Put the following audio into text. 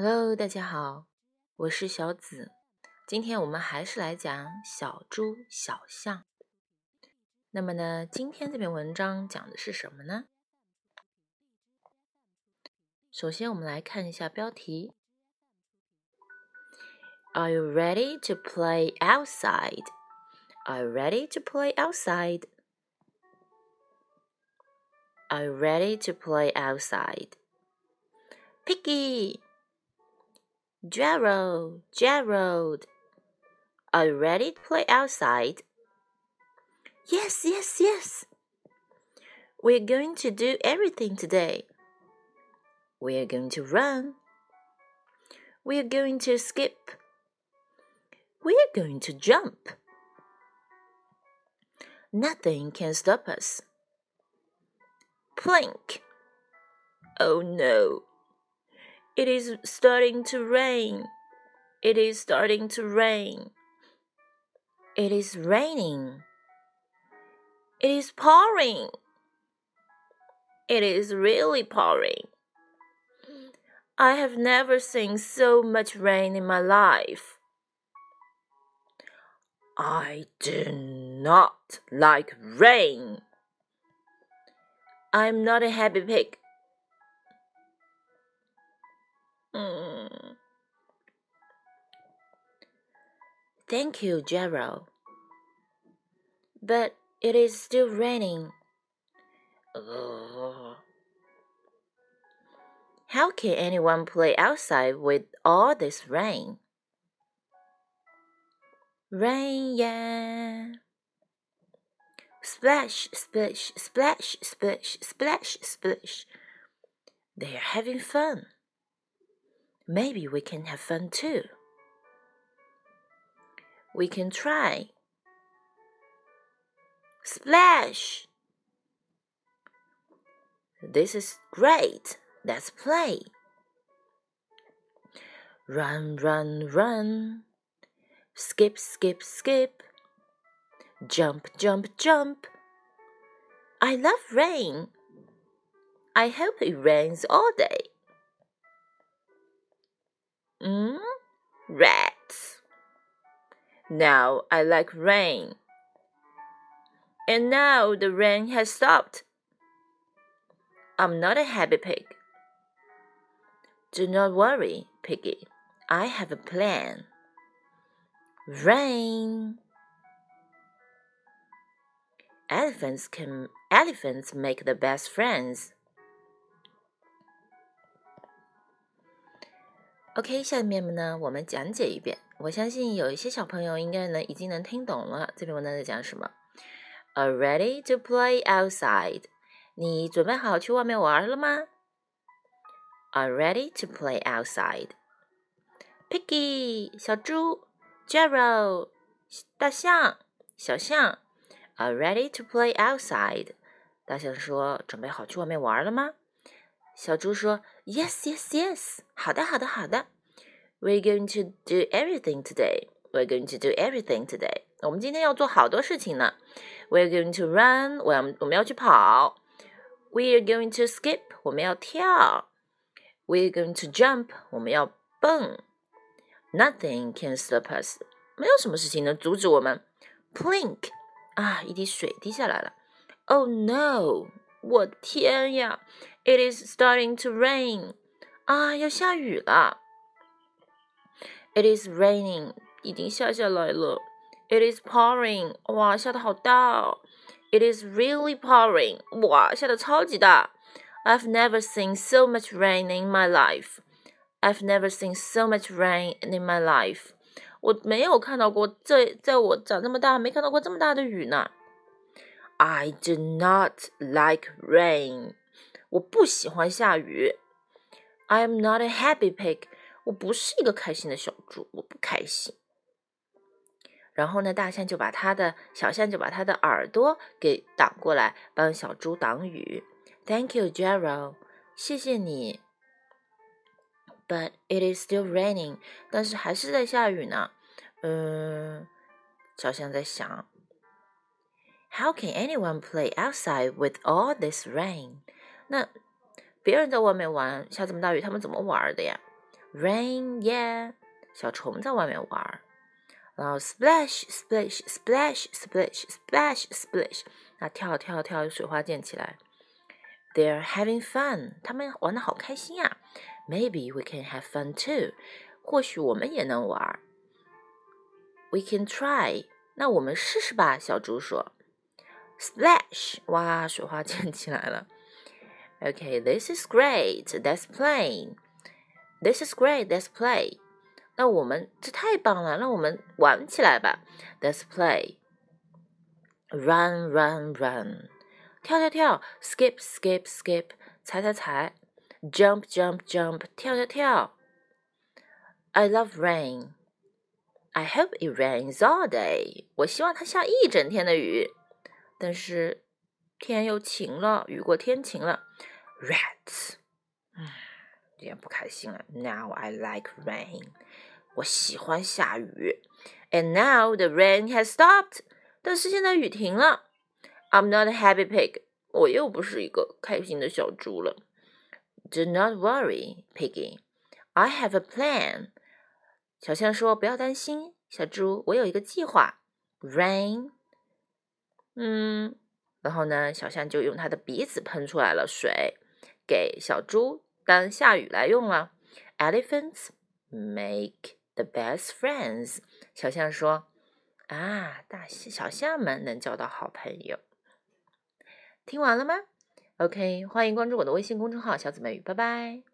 Hello，大家好，我是小紫。今天我们还是来讲小猪小象。那么呢，今天这篇文章讲的是什么呢？首先，我们来看一下标题：Are you ready to play outside? Are you ready to play outside? Are you ready to play outside? Piggy, Gerald, Gerald, are you ready to play outside? Yes, yes, yes. We're going to do everything today. We're going to run. We're going to skip. We're going to jump. Nothing can stop us. Plink. Oh no. It is starting to rain. It is starting to rain. It is raining. It is pouring. It is really pouring. I have never seen so much rain in my life. I do not like rain. I'm not a happy pig. Mm. Thank you, Gerald. But it is still raining. Ugh. How can anyone play outside with all this rain? Rain, yeah. Splash, splash, splash, splash, splash, splash. They are having fun. Maybe we can have fun too. We can try. Splash! This is great. Let's play. Run, run, run. Skip, skip, skip. Jump, jump, jump. I love rain. I hope it rains all day. Rats. Now I like rain. And now the rain has stopped. I'm not a happy pig. Do not worry, Piggy. I have a plan. Rain. Elephants can elephants make the best friends. OK，下面呢，我们讲解一遍。我相信有一些小朋友应该能已经能听懂了这篇文章在讲什么。Are ready to play outside？你准备好去外面玩了吗？Are ready to play outside？Piggy，小猪；Gerald，大象；小象。Are ready to play outside？大象说：“准备好去外面玩了吗？”小猪说 ：“Yes, yes, yes。好的，好的，好的。We're going to do everything today. We're going to do everything today. 我们今天要做好多事情呢。We're going to run. 我要我们要去跑。We're going to skip. 我们要跳。We're going to jump. 我们要蹦。Nothing can stop us. 没有什么事情能阻止我们。Plink. 啊，一滴水滴下来了。Oh no！我天呀 ！It is starting to rain. 啊，要下雨了。It is raining. 已经下下来了。It is pouring. 哇，下的好大哦。It is really pouring. 哇，下的超级大。I've never seen so much rain in my life. I've never seen so much rain in my life. 我没有看到过这，在我长这么大没看到过这么大的雨呢。I do not like rain. 我不喜欢下雨。I'm not a happy pig. 我不是一个开心的小猪，我不开心。然后呢，大象就把它的小象就把它的耳朵给挡过来，帮小猪挡雨。Thank you, Gerald. 谢谢你。But it is still raining. 但是还是在下雨呢。嗯，小象在想，How can anyone play outside with all this rain? 那别人在外面玩，下这么大雨，他们怎么玩的呀 Rain, yeah，小虫在外面玩。然后 splash, splash, splash, splash, splash, splash，那跳跳跳，水花溅起来。They're having fun，他们玩的好开心呀。Maybe we can have fun too，或许我们也能玩。We can try，那我们试试吧。小猪说。Splash，哇，水花溅起来了。Okay，this is great. Let's play. This is great. Let's play. 那我们这太棒了，让我们玩起来吧。Let's play. Run, run, run. 跳跳跳，skip, skip, skip. 踩踩踩，jump, jump, jump. 跳跳跳。I love rain. I hope it rains all day. 我希望它下一整天的雨。但是天又晴了，雨过天晴了。Rats，嗯，有点不开心了。Now I like rain，我喜欢下雨。And now the rain has stopped，但是现在雨停了。I'm not a happy pig，我又不是一个开心的小猪了。Do not worry, piggy. I have a plan. 小象说：“不要担心，小猪，我有一个计划。Rain。”嗯，然后呢，小象就用它的鼻子喷出来了水，给小猪当下雨来用了。Elephants make the best friends。小象说：“啊，大小象们能交到好朋友。”听完了吗？OK，欢迎关注我的微信公众号“小姊妹语”，拜拜。